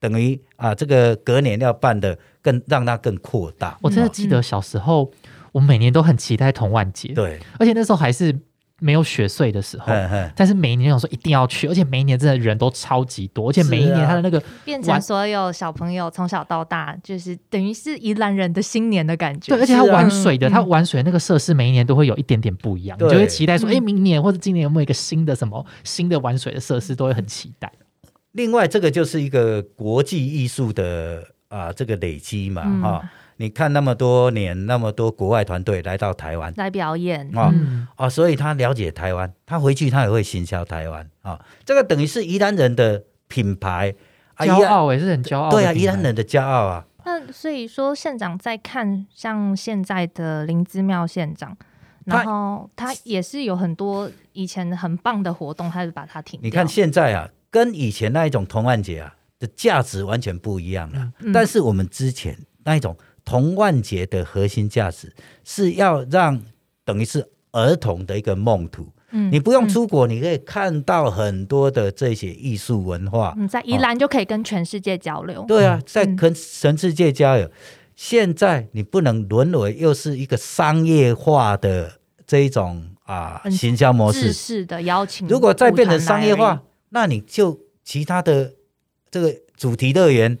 等于啊这个隔年要办的更让它更扩大。我真的记得小时候，我每年都很期待童万节，对，而且那时候还是。没有雪穗的时候，但是每一年我说一定要去，而且每一年真的人都超级多，而且每一年他的那个变成所有小朋友从小到大，就是等于是宜兰人的新年的感觉。对，而且他玩水的，他玩水那个设施每一年都会有一点点不一样，你就会期待说，哎，明年或者今年有没有一个新的什么新的玩水的设施，都会很期待。另外，这个就是一个国际艺术的啊，这个累积嘛，哈。你看那么多年，那么多国外团队来到台湾来表演啊啊，所以他了解台湾，他回去他也会行销台湾啊。这个等于是宜兰人的品牌，骄傲也是很骄傲。对啊，宜兰人的骄傲啊。那所以说，县长在看像现在的林芝妙县长，然后他也是有很多以前很棒的活动，他就把它停。你看现在啊，跟以前那一种同案节啊的价值完全不一样了。但是我们之前那一种。童万节的核心价值是要让等于是儿童的一个梦图。嗯，你不用出国，你可以看到很多的这些艺术文化。嗯，在宜兰就可以跟全世界交流。对啊，在跟全世界交流。现在你不能沦为又是一个商业化的这一种啊行销模式式的邀请。如果再变成商业化，那你就其他的这个主题乐园。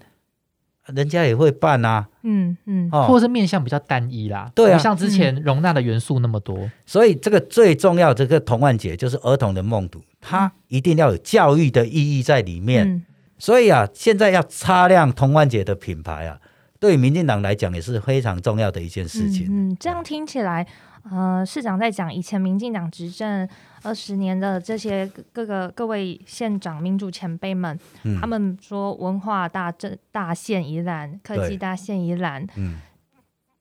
人家也会办啊，嗯嗯，或者是面向比较单一啦，对啊，像之前容纳的元素那么多，所以这个最重要这个童万节就是儿童的梦读，它一定要有教育的意义在里面。所以啊，现在要擦亮童万节的品牌啊，对民进党来讲也是非常重要的一件事情。嗯，这样听起来，呃，市长在讲以前民进党执政。二十年的这些各个各位县长、民主前辈们，他们说文化大政大县宜兰，科技大县宜兰。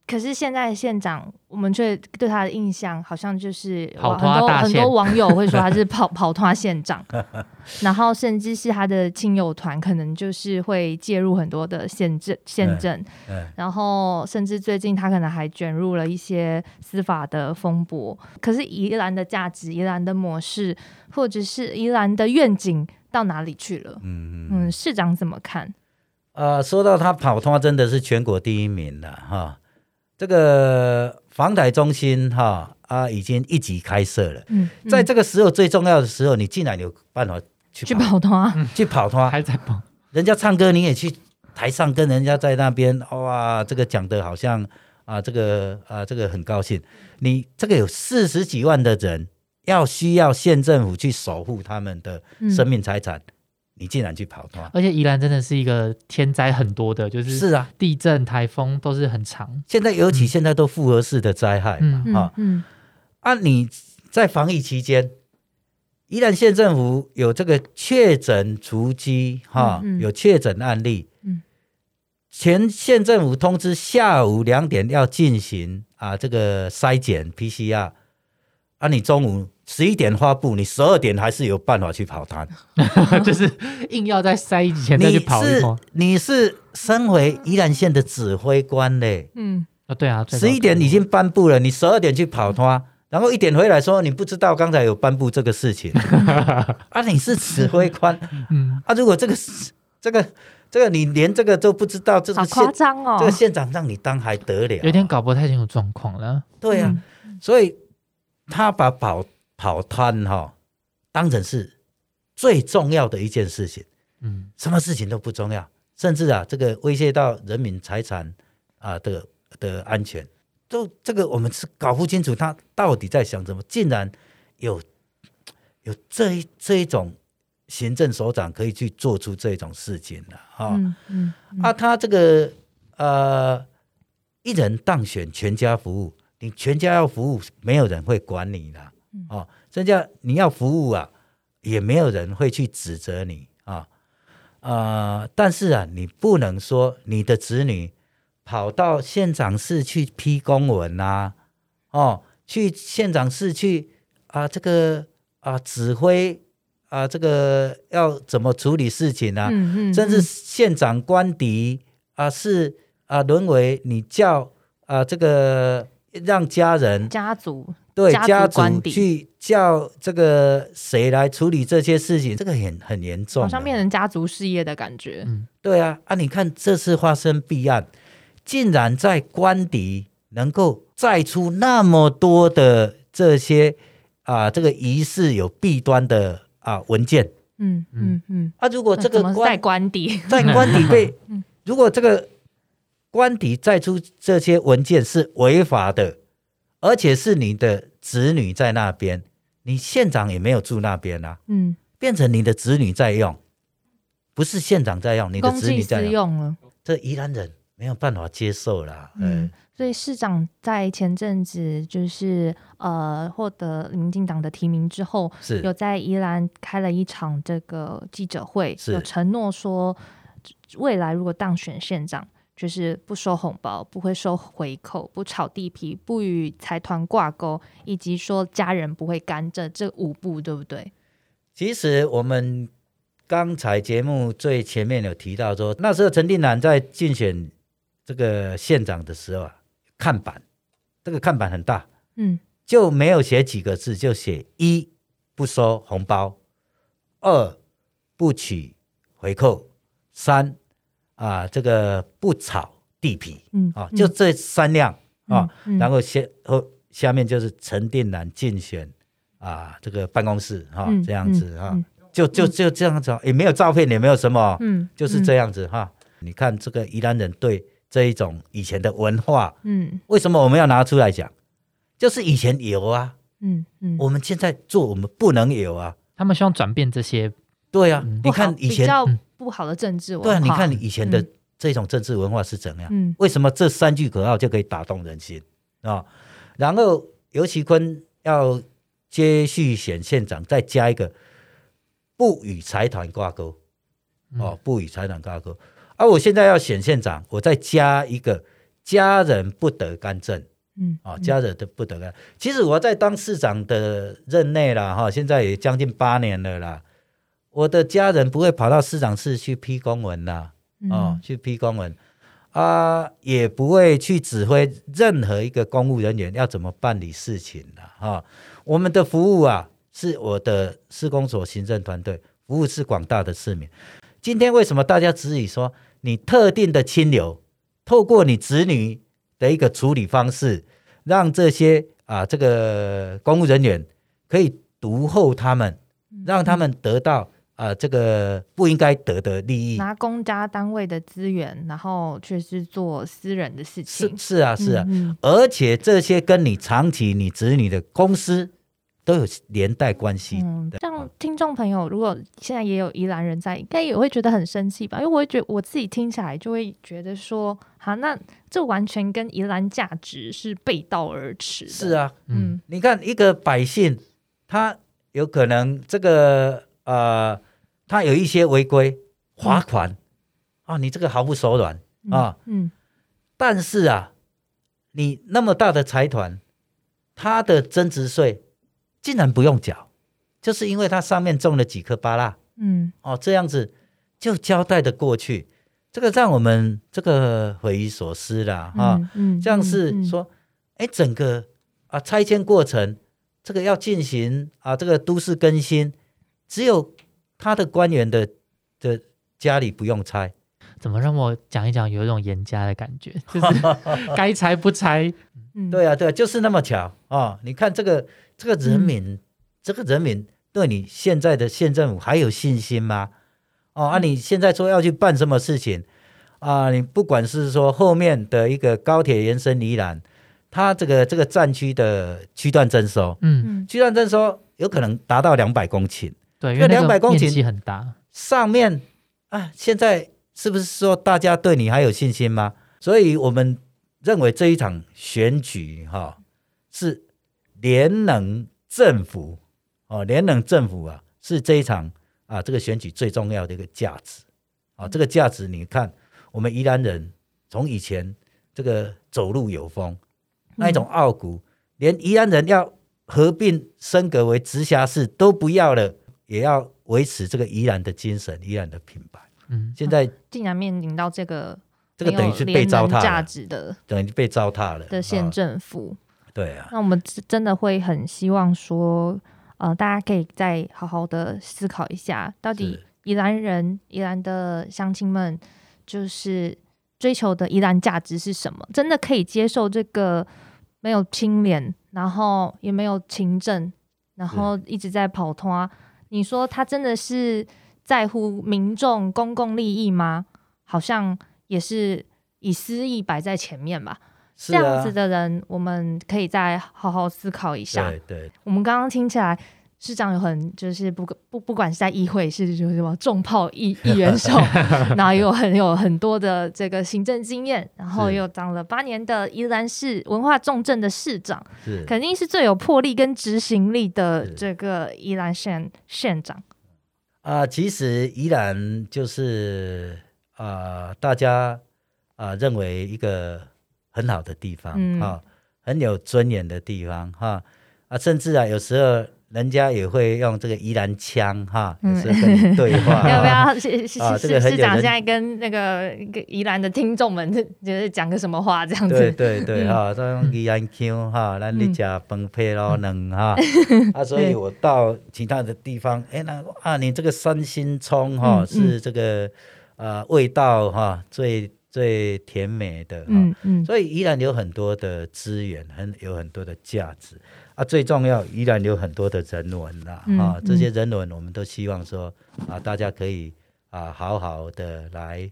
可是现在县长，我们却对他的印象好像就是很多很多网友会说他是跑 跑团县长，然后甚至是他的亲友团可能就是会介入很多的县政县政，然后甚至最近他可能还卷入了一些司法的风波。可是宜兰的价值、宜兰的模式，或者是宜兰的愿景到哪里去了？嗯嗯，市长怎么看？呃，说到他跑团，真的是全国第一名了哈。这个房台中心哈啊，已经一级开设了。嗯，在这个时候最重要的时候，你竟然有办法去去跑团，去跑团还在跑。人家唱歌，你也去台上跟人家在那边哇，这个讲的好像啊，这个啊，这个很高兴。你这个有四十几万的人，要需要县政府去守护他们的生命财产。你竟然去跑团，而且宜兰真的是一个天灾很多的，就是是啊，地震、台风都是很长。现在尤其现在都复合式的灾害嘛，哈，嗯，啊，你在防疫期间，宜兰县政府有这个确诊足迹，哈，有确诊案例，嗯，前县政府通知下午两点要进行啊这个筛检 PCR，啊，你中午十一点发布，你十二点还是有办法去跑摊，就是硬要在塞以前再去跑一跑。你是身为宜兰县的指挥官嘞，嗯，啊对啊，十一点已经颁布了，你十二点去跑摊，然后一点回来说你不知道刚才有颁布这个事情，啊，你是指挥官，嗯，啊，如果这个这个这个你连这个都不知道，这个夸张哦，这个县长让你当还得了？有点搞不太清楚状况了。对呀，所以。他把跑跑摊哈当成是最重要的一件事情，嗯，什么事情都不重要，甚至啊，这个威胁到人民财产啊的的安全，都这个我们是搞不清楚他到底在想什么，竟然有有这一这一种行政首长可以去做出这种事情的啊，嗯，啊，他这个呃一人当选全家服务。你全家要服务，没有人会管你的哦。真叫你要服务啊，也没有人会去指责你啊。呃，但是啊，你不能说你的子女跑到县长室去批公文呐，哦，去县长室去啊，这个啊指挥啊，这个要怎么处理事情啊？甚至县长官邸啊，是啊，沦为你叫啊这个。让家人、家族对家族去叫这个谁来处理这些事情，这个很很严重，好像变成家族事业的感觉。嗯，对啊，啊，你看这次发生弊案，竟然在官邸能够再出那么多的这些啊，这个疑似有弊端的啊文件。嗯嗯嗯。啊，如果这个在官邸，在官邸被，如果这个。官邸再出这些文件是违法的，而且是你的子女在那边，你县长也没有住那边啊，嗯，变成你的子女在用，不是县长在用，你的子女在用。了，这宜兰人没有办法接受啦，嗯，所以市长在前阵子就是呃获得民进党的提名之后，是。有在宜兰开了一场这个记者会，有承诺说未来如果当选县长。就是不收红包，不会收回扣，不炒地皮，不与财团挂钩，以及说家人不会干这这五步，对不对？其实我们刚才节目最前面有提到说，那时候陈定南在竞选这个县长的时候啊，看板这个看板很大，嗯，就没有写几个字，就写一不收红包，二不取回扣，三。啊，这个不炒地皮，嗯，啊，就这三辆啊，然后先后下面就是陈定南竞选啊，这个办公室哈，这样子哈，就就就这样子，也没有照片，也没有什么，嗯，就是这样子哈。你看这个宜兰人对这一种以前的文化，嗯，为什么我们要拿出来讲？就是以前有啊，嗯嗯，我们现在做我们不能有啊。他们希望转变这些，对啊，你看以前。不好的政治文化。对啊，你看你以前的这种政治文化是怎样？嗯，为什么这三句口号就可以打动人心啊？然后尤其坤要接续选县长，再加一个不与财团挂钩哦，不与财团挂钩。而我现在要选县长，我再加一个家人不得干政。嗯，啊，家人都不得干。其实我在当市长的任内了哈，现在也将近八年了啦。我的家人不会跑到市长室去批公文呐，哦，去批公文啊，也不会去指挥任何一个公务人员要怎么办理事情的哈。我们的服务啊，是我的施工所行政团队服务是广大的市民。今天为什么大家质疑说你特定的清流，透过你子女的一个处理方式，让这些啊这个公务人员可以独厚他们，让他们得到。啊，这个不应该得的利益，拿公家单位的资源，然后却是做私人的事情。是是啊，是啊，而且这些跟你长期你子女的公司都有连带关系。像听众朋友，如果现在也有宜兰人在，应该也会觉得很生气吧？因为我会觉得我自己听起来就会觉得说，好，那这完全跟宜兰价值是背道而驰。是啊，嗯，你看一个百姓，他有可能这个呃。他有一些违规罚款。啊，你这个毫不手软。啊。嗯。但是啊，你那么大的财团，他的增值税竟然不用缴，就是因为它上面种了几颗芭拉，嗯，哦，这样子就交代的过去，这个让我们这个匪夷所思了啊，嗯，这样是说，哎，整个啊拆迁过程，这个要进行啊这个都市更新，只有他的官员的的家里不用拆。怎么让我讲一讲，有一种严家的感觉，就是该拆不拆。对啊，对，就是那么巧啊！你看这个这个人民，这个人民对你现在的县政府还有信心吗？哦，啊，你现在说要去办什么事情啊？你不管是说后面的一个高铁延伸宜兰，它这个这个战区的区段征收，嗯，区段征收有可能达到两百公顷，对，因为两百公顷很大，上面啊，现在。是不是说大家对你还有信心吗？所以我们认为这一场选举哈是联能政府哦，联能政府啊是这一场啊这个选举最重要的一个价值啊。这个价值你看，我们宜兰人从以前这个走路有风那一种傲骨，连宜兰人要合并升格为直辖市都不要了，也要维持这个宜兰的精神、宜兰的品牌。嗯，现在竟然面临到这个这个等于是被糟蹋价值的，等于被糟蹋了的县政府。对啊，那我们真的会很希望说，呃，大家可以再好好的思考一下，到底宜兰人、宜兰的乡亲们，就是追求的宜兰价值是什么？真的可以接受这个没有清廉，然后也没有勤政，然后一直在跑通啊？你说他真的是？在乎民众公共利益吗？好像也是以私意摆在前面吧。这样子的人，我们可以再好好思考一下。对对，我们刚刚听起来，市长有很就是不不不管是在议会是就是什么重炮议议员手，然后有很有很多的这个行政经验，然后又当了八年的宜兰市文化重镇的市长，肯定是最有魄力跟执行力的这个宜兰县县长。啊，其实宜兰就是啊，大家啊认为一个很好的地方哈，很有尊严的地方哈啊，甚至啊有时候人家也会用这个宜兰腔哈，有时候跟你对话。要不要？市市市长现在跟那个宜兰的听众们就是讲个什么话这样子？对对对哈，都用宜兰腔哈，那你家崩配咯能哈啊，所以我到其他的地方，哎那啊你这个三星葱哈是这个呃味道哈最最甜美的哈，所以宜兰有很多的资源，很有很多的价值。啊，最重要依然有很多的人文啦，啊，这些人文我们都希望说啊，大家可以啊，好好的来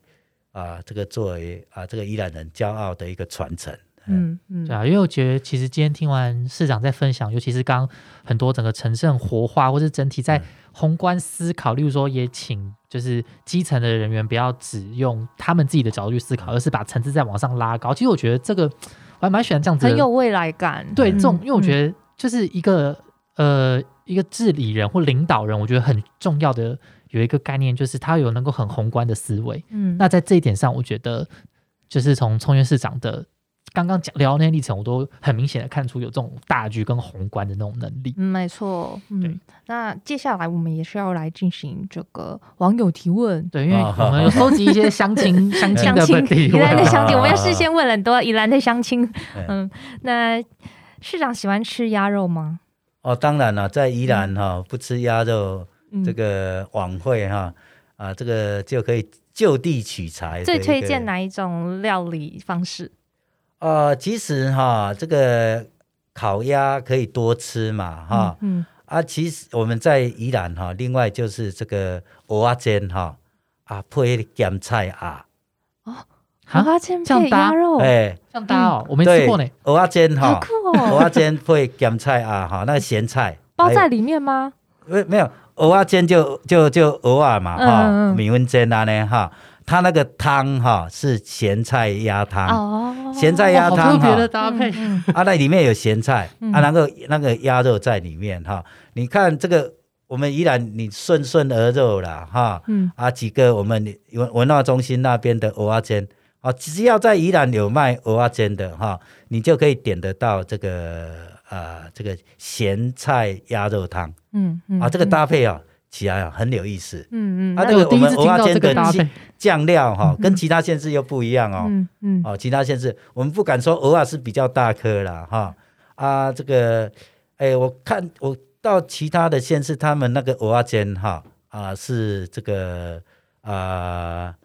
啊，这个作为啊，这个依然人骄傲的一个传承。嗯嗯，对啊，因为我觉得其实今天听完市长在分享，尤其是刚很多整个城市活化，或是整体在宏观思考，例如说也请就是基层的人员不要只用他们自己的角度去思考，而是把层次再往上拉高。其实我觉得这个我还蛮喜欢这样子，很有未来感。对，这种因为我觉得。就是一个呃一个治理人或领导人，我觉得很重要的有一个概念，就是他有能够很宏观的思维。嗯，那在这一点上，我觉得就是从冲源市长的刚刚讲聊那些历程，我都很明显的看出有这种大局跟宏观的那种能力。嗯，没错。嗯，那接下来我们也是要来进行这个网友提问。对，因为我们有收集一些相亲 相亲的问题，宜兰的相亲，我们要事先问很多宜兰的相亲。嗯，那。市长喜欢吃鸭肉吗？哦，当然了，在宜兰哈，不吃鸭肉，这个晚会哈啊，这个就可以就地取材。最推荐哪一种料理方式？呃，其实哈，这个烤鸭可以多吃嘛哈。嗯。啊，其实我们在宜兰哈，另外就是这个蚵仔煎哈啊，配咸菜啊。哦。蚵仔煎配鸭肉，哎，这样搭哦，我没吃过呢。蚵仔煎哈，好酷哦！蚵仔煎配咸菜啊，哈，那个咸菜包在里面吗？没没有，蚵仔煎就就就蚵仔嘛，哈，米粉煎啊呢，哈，它那个汤哈是咸菜鸭汤，哦，咸菜鸭汤特别的搭配，啊，那里面有咸菜，啊，那个那个鸭肉在里面哈，你看这个。我们依然你顺顺而肉了哈，嗯。啊几个我们文文化中心那边的蚵仔煎。啊，只要在宜兰有卖蚵仔煎的哈，你就可以点得到这个啊这个咸菜鸭肉汤，嗯嗯，啊这个搭配啊起来啊很有意思，嗯嗯，啊这个我们蚵仔煎的酱料哈跟其他县市又不一样哦，嗯嗯，哦其他县市我们不敢说蚵仔是比较大颗啦哈，啊这个哎我看我到其他的县市，他们那个蚵仔煎哈啊是这个啊。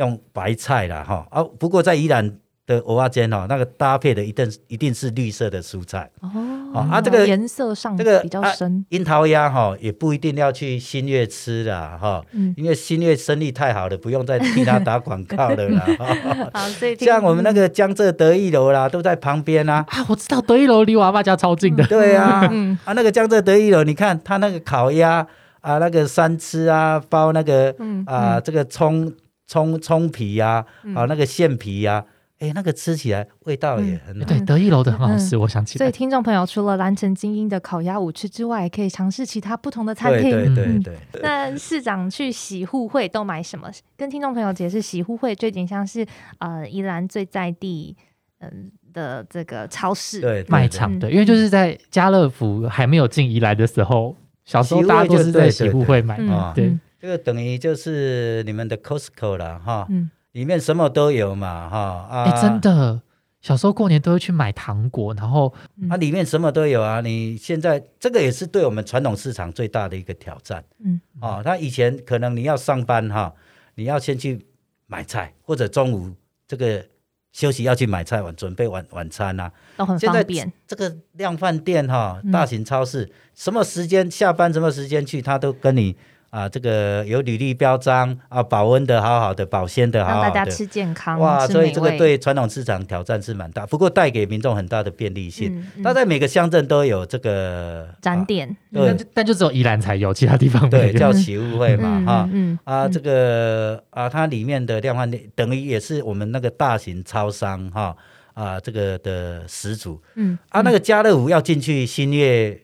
用白菜啦，哈啊！不过在宜兰的蚵仔煎哦，那个搭配的一定一定是绿色的蔬菜哦。啊，这个颜色上这个比较深。樱桃鸭哈也不一定要去新月吃啦，哈，因为新月生意太好了，不用再替他打广告了啦。好，所以像我们那个江浙德一楼啦，都在旁边啊。啊，我知道德一楼离我阿爸家超近的。对啊，啊，那个江浙德一楼，你看他那个烤鸭啊，那个三吃啊，包那个啊，这个葱。葱葱皮呀，啊，那个馅皮呀，哎，那个吃起来味道也很好对。得意楼的很好吃，我想起来。所以听众朋友，除了蓝城精英的烤鸭舞吃之外，可以尝试其他不同的餐厅。对对对。那市长去洗护会都买什么？跟听众朋友解释，洗护会最近像是呃宜兰最在地嗯的这个超市对卖场对，因为就是在家乐福还没有进宜兰的时候，小时候大家都是在洗护会买嘛，对。这个等于就是你们的 Costco 了哈，嗯，里面什么都有嘛哈。啊，哎，真的，小时候过年都会去买糖果，然后啊，里面什么都有啊。你现在这个也是对我们传统市场最大的一个挑战，嗯，哦，他以前可能你要上班哈，你要先去买菜，或者中午这个休息要去买菜晚准备晚晚餐啊，都很方便。这个量饭店哈，大型超市，什么时间下班，什么时间去，他都跟你。啊，这个有履历标章啊，保温的好好的，保鲜的好好的，让大家吃健康哇，所以这个对传统市场挑战是蛮大，不过带给民众很大的便利性。它在每个乡镇都有这个展点，对，但就只有宜兰才有，其他地方对叫 起物会嘛哈，啊，这个啊，它里面的量贩店等于也是我们那个大型超商哈啊，这个的始祖。嗯，啊，那个家乐福要进去新月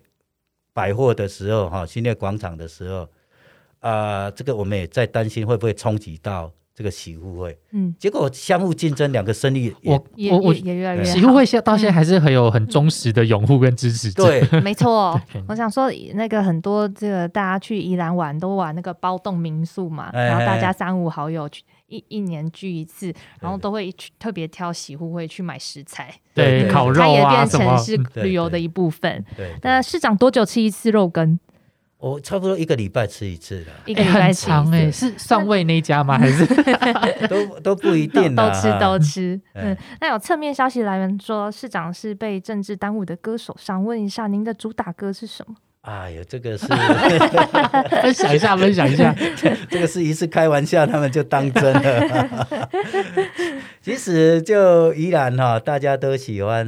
百货的时候哈，新月广场的时候。啊，这个我们也在担心会不会冲击到这个洗护会，嗯，结果相互竞争，两个生意我我我也越来越洗护会现到现在还是很有很忠实的拥护跟支持者，对，没错。我想说，那个很多这个大家去宜兰玩都玩那个包栋民宿嘛，然后大家三五好友去一一年聚一次，然后都会去特别挑洗护会去买食材，对，烤肉啊它也变成是旅游的一部分。对，那市长多久吃一次肉羹？我差不多一个礼拜吃一次的，一个礼拜长哎，是上位那家吗？还是 都都不一定，都吃都吃。嗯，那有侧面消息来源说，市长是被政治耽误的歌手。想问一下，您的主打歌是什么？哎呀，这个是 分享一下，分享一下。这个是一次开玩笑，他们就当真了。其实就依然哈，大家都喜欢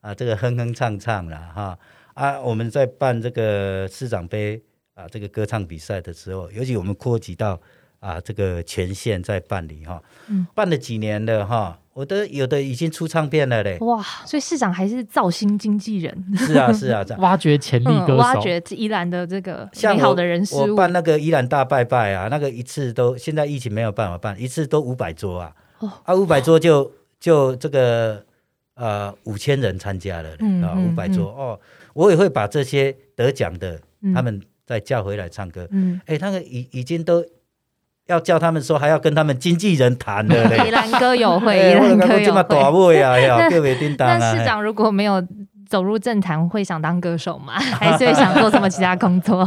啊，这个哼哼唱唱了哈。啊，我们在办这个市长杯啊，这个歌唱比赛的时候，尤其我们扩及到啊，这个全县在办理哈，嗯，办了几年了哈，我的有的已经出唱片了嘞。哇，所以市长还是造星经纪人。是啊，是啊，挖掘潜力歌手，挖掘宜兰的这个美好的人事物。我办那个宜兰大拜拜啊，那个一次都现在疫情没有办法办，一次都五百桌啊，啊，五百桌就就这个呃五千人参加了啊，五百桌哦。我也会把这些得奖的，他们再叫回来唱歌。嗯，哎，他们已已经都要叫他们说，还要跟他们经纪人谈的嘞。宜兰歌友会，宜兰歌友会啊，要 各位叮当市长如果没有走入政坛，会想当歌手吗？还是会想做什么其他工作？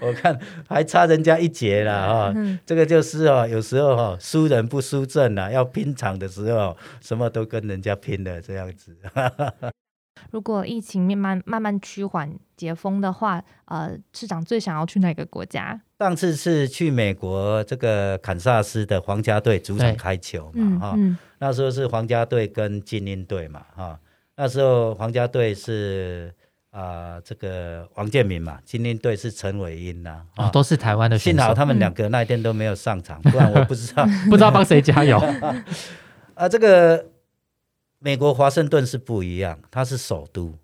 我看还差人家一截了哈。这个就是哦，有时候哈，输人不输阵啊，要拼场的时候，什么都跟人家拼的这样子。如果疫情慢慢慢慢趋缓解封的话，呃，市长最想要去哪个国家？上次是去美国这个堪萨斯的皇家队主场开球嘛，哈，那时候是皇家队跟精英队嘛，哈，那时候皇家队是啊这个王建民嘛，精英队是陈伟英呐，啊，都是台湾的，幸好他们两个那一天都没有上场，不然我不知道 不知道帮谁加油。啊，这个。美国华盛顿是不一样，它是首都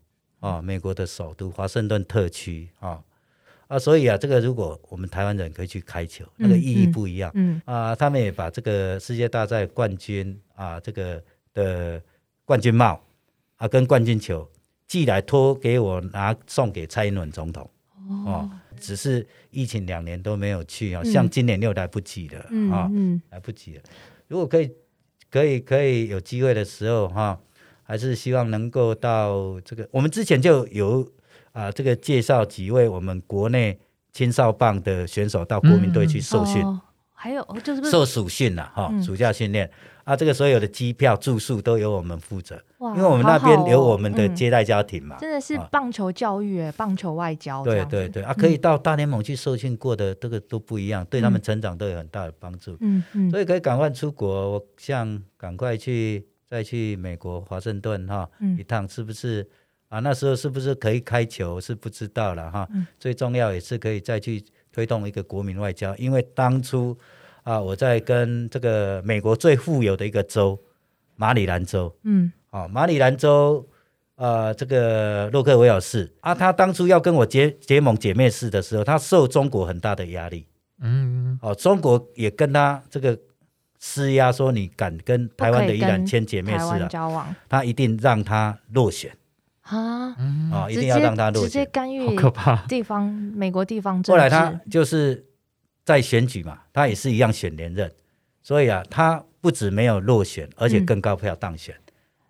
啊，美国的首都华盛顿特区啊啊，所以啊，这个如果我们台湾人可以去开球，那个意义不一样。嗯啊，他们也把这个世界大赛冠军啊，这个的冠军帽啊，跟冠军球寄来托给我拿送给蔡英文总统。哦，只是疫情两年都没有去啊，像今年又来不及了啊，嗯来不及了。如果可以，可以，可以有机会的时候哈，还是希望能够到这个。我们之前就有啊，这个介绍几位我们国内青少棒的选手到国民队去受训，还有就是受暑训了哈，暑假训练。啊，这个所有的机票、住宿都由我们负责，因为我们那边有我们的接待家庭嘛。真的是棒球教育，棒球外交。对对对，啊，可以到大联盟去受训过的，这个都不一样，对他们成长都有很大的帮助。嗯嗯，所以可以赶快出国，像赶快去再去美国华盛顿哈一趟，是不是？啊，那时候是不是可以开球是不知道了哈。最重要也是可以再去推动一个国民外交，因为当初。啊，我在跟这个美国最富有的一个州马里兰州，嗯，哦，马里兰州，呃，这个洛克维尔市啊，他当初要跟我结结盟姐妹市的时候，他受中国很大的压力，嗯，哦，中国也跟他这个施压，说你敢跟台湾的依然签姐妹市啊，交往，他一定让他落选。啊，啊，一定要让他落选，直接干预，好可怕，地方美国地方政治，后来他就是。在选举嘛，他也是一样选连任，所以啊，他不止没有落选，而且更高票当选，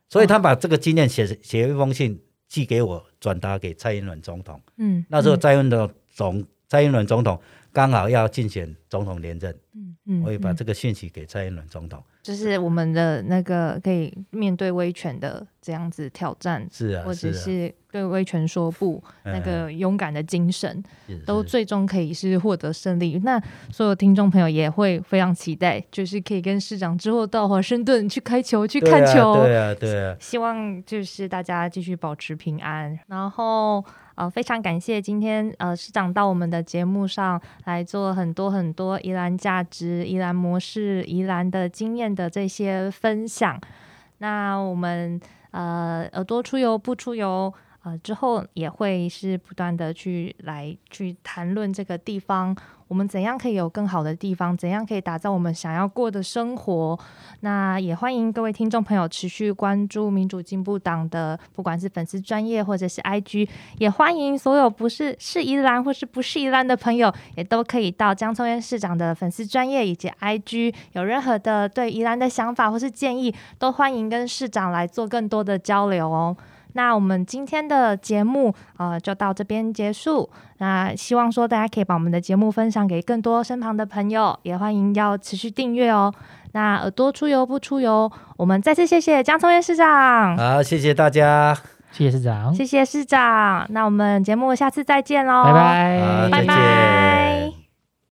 所以他把这个经验写写一封信寄给我，转达给蔡英文总统。嗯，那时候蔡英文总蔡英文总统刚好要竞选总统连任，嗯嗯，我也把这个讯息给蔡英文总统。就是我们的那个可以面对威权的这样子挑战，是啊，或者是对威权说不，那个勇敢的精神，都最终可以是获得胜利。那所有听众朋友也会非常期待，就是可以跟市长之后到华盛顿去开球、去看球。对啊，对啊。希望就是大家继续保持平安，然后。呃，非常感谢今天呃市长到我们的节目上来做很多很多宜兰价值、宜兰模式、宜兰的经验的这些分享。那我们呃耳朵出游不出游呃之后也会是不断的去来去谈论这个地方。我们怎样可以有更好的地方？怎样可以打造我们想要过的生活？那也欢迎各位听众朋友持续关注民主进步党的，不管是粉丝专业或者是 IG，也欢迎所有不是是宜兰或是不是宜兰的朋友，也都可以到江聪渊市长的粉丝专业以及 IG，有任何的对宜兰的想法或是建议，都欢迎跟市长来做更多的交流哦。那我们今天的节目呃就到这边结束。那希望说大家可以把我们的节目分享给更多身旁的朋友，也欢迎要持续订阅哦。那耳朵出游不出游，我们再次谢谢江聪元市长。好，谢谢大家，谢谢市长，谢谢市长。那我们节目下次再见喽，拜拜，拜拜。